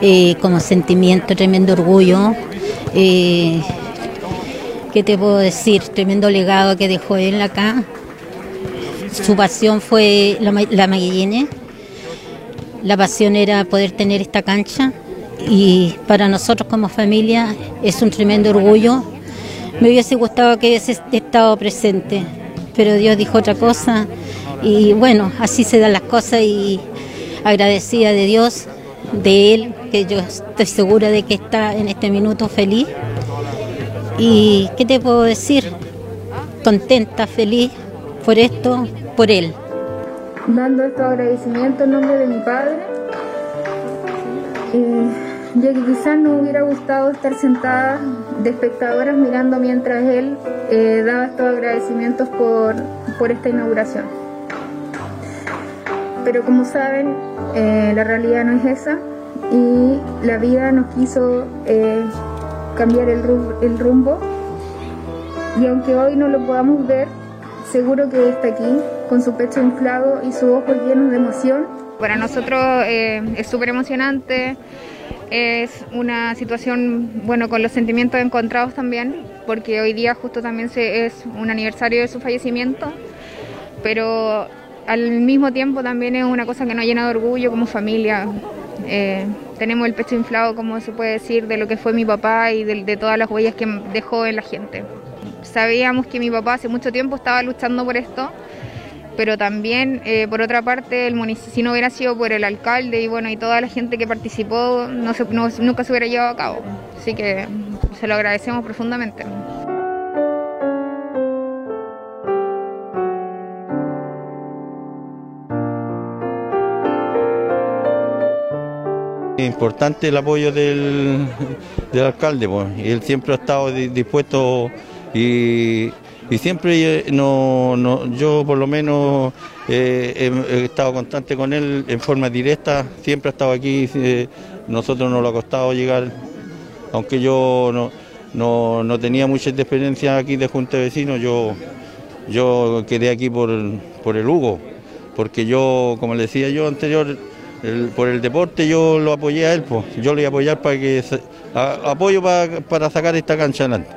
eh, como sentimiento, tremendo orgullo. Eh, ¿Qué te puedo decir? Tremendo legado que dejó él acá. Su pasión fue la, la. La pasión era poder tener esta cancha y para nosotros como familia es un tremendo orgullo. Me hubiese gustado que hubiese estado presente, pero Dios dijo otra cosa y bueno, así se dan las cosas y agradecida de Dios, de Él, que yo estoy segura de que está en este minuto feliz. ¿Y qué te puedo decir? Contenta, feliz por esto, por Él. Dando estos agradecimientos en nombre de mi padre, eh, ya que quizás no hubiera gustado estar sentada de espectadoras mirando mientras él eh, daba estos agradecimientos por, por esta inauguración. Pero como saben, eh, la realidad no es esa y la vida nos quiso eh, cambiar el, rumbo y aunque hoy no lo podamos ver, seguro que está aquí con su pecho inflado y sus ojos llenos de emoción. Para nosotros eh, es súper emocionante, es una situación, bueno, con los sentimientos encontrados también, porque hoy día justo también se, es un aniversario de su fallecimiento, pero al mismo tiempo también es una cosa que nos llena de orgullo como familia. Eh, tenemos el pecho inflado, como se puede decir, de lo que fue mi papá y de, de todas las huellas que dejó en la gente. Sabíamos que mi papá hace mucho tiempo estaba luchando por esto, pero también, eh, por otra parte, el si no hubiera sido por el alcalde y bueno y toda la gente que participó, no se, no, nunca se hubiera llevado a cabo. Así que se lo agradecemos profundamente. Importante el apoyo del, del alcalde, pues, él siempre ha estado dispuesto y, y siempre no, no, yo por lo menos eh, he, he, estado constante con él en forma directa, siempre ha estado aquí, eh, nosotros nos lo ha costado llegar, aunque yo no, no, no tenía mucha experiencia aquí de Junta de Vecinos, yo, yo quedé aquí por, por el Hugo, porque yo, como le decía yo anterior, por el deporte yo lo apoyé a él, pues. yo le voy a apoyar para que a, apoyo para, sacar esta cancha adelante.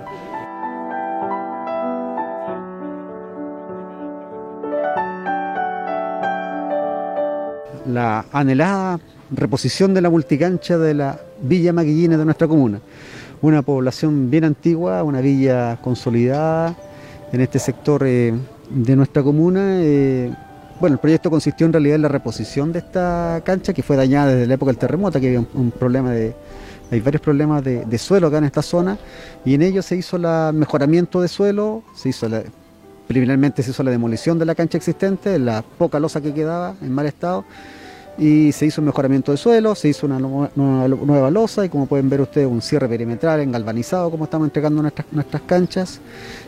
La anhelada reposición de la multicancha de la Villa Maguillines de nuestra comuna. Una población bien antigua, una villa consolidada en este sector eh, de nuestra comuna. Eh, bueno, el proyecto consistió en realidad en la reposición de esta cancha que fue dañada desde la época del terremoto, que había un, problema de, hay varios problemas de, de, suelo acá en esta zona y en ello se hizo el mejoramiento de suelo, se hizo la, se hizo la demolición de la cancha existente, la poca losa que quedaba en mal estado y se hizo un mejoramiento de suelo, se hizo una nueva, nueva losa y como pueden ver ustedes un cierre perimetral en galvanizado como estamos entregando nuestras, nuestras canchas,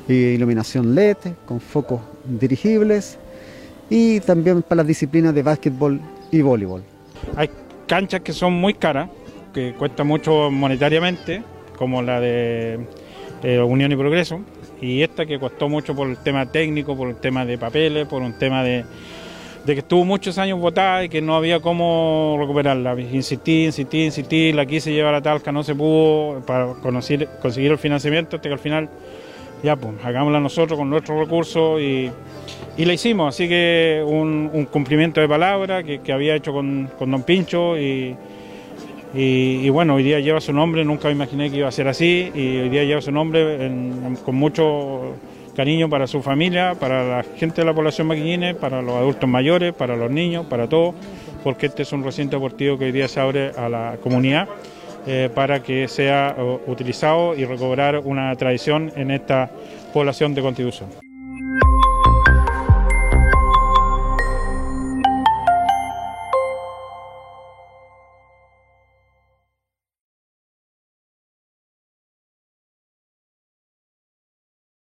iluminación LED con focos dirigibles y también para las disciplinas de básquetbol y voleibol. Hay canchas que son muy caras, que cuestan mucho monetariamente, como la de Unión y Progreso, y esta que costó mucho por el tema técnico, por el tema de papeles, por un tema de, de que estuvo muchos años botada y que no había cómo recuperarla. Insistí, insistí, insistí, la quise llevar a Talca, no se pudo para conocer, conseguir el financiamiento hasta que al final, ya pues, hagámosla nosotros con nuestros recursos y, y la hicimos. Así que un, cumplimiento de palabra que, había hecho con, con Don Pincho y, y, bueno, hoy día lleva su nombre, nunca imaginé que iba a ser así y hoy día lleva su nombre con mucho cariño para su familia, para la gente de la población maquillines, para los adultos mayores, para los niños, para todos, porque este es un recinto deportivo que hoy día se abre a la comunidad eh, para que sea uh, utilizado y recobrar una tradición en esta población de Constitución.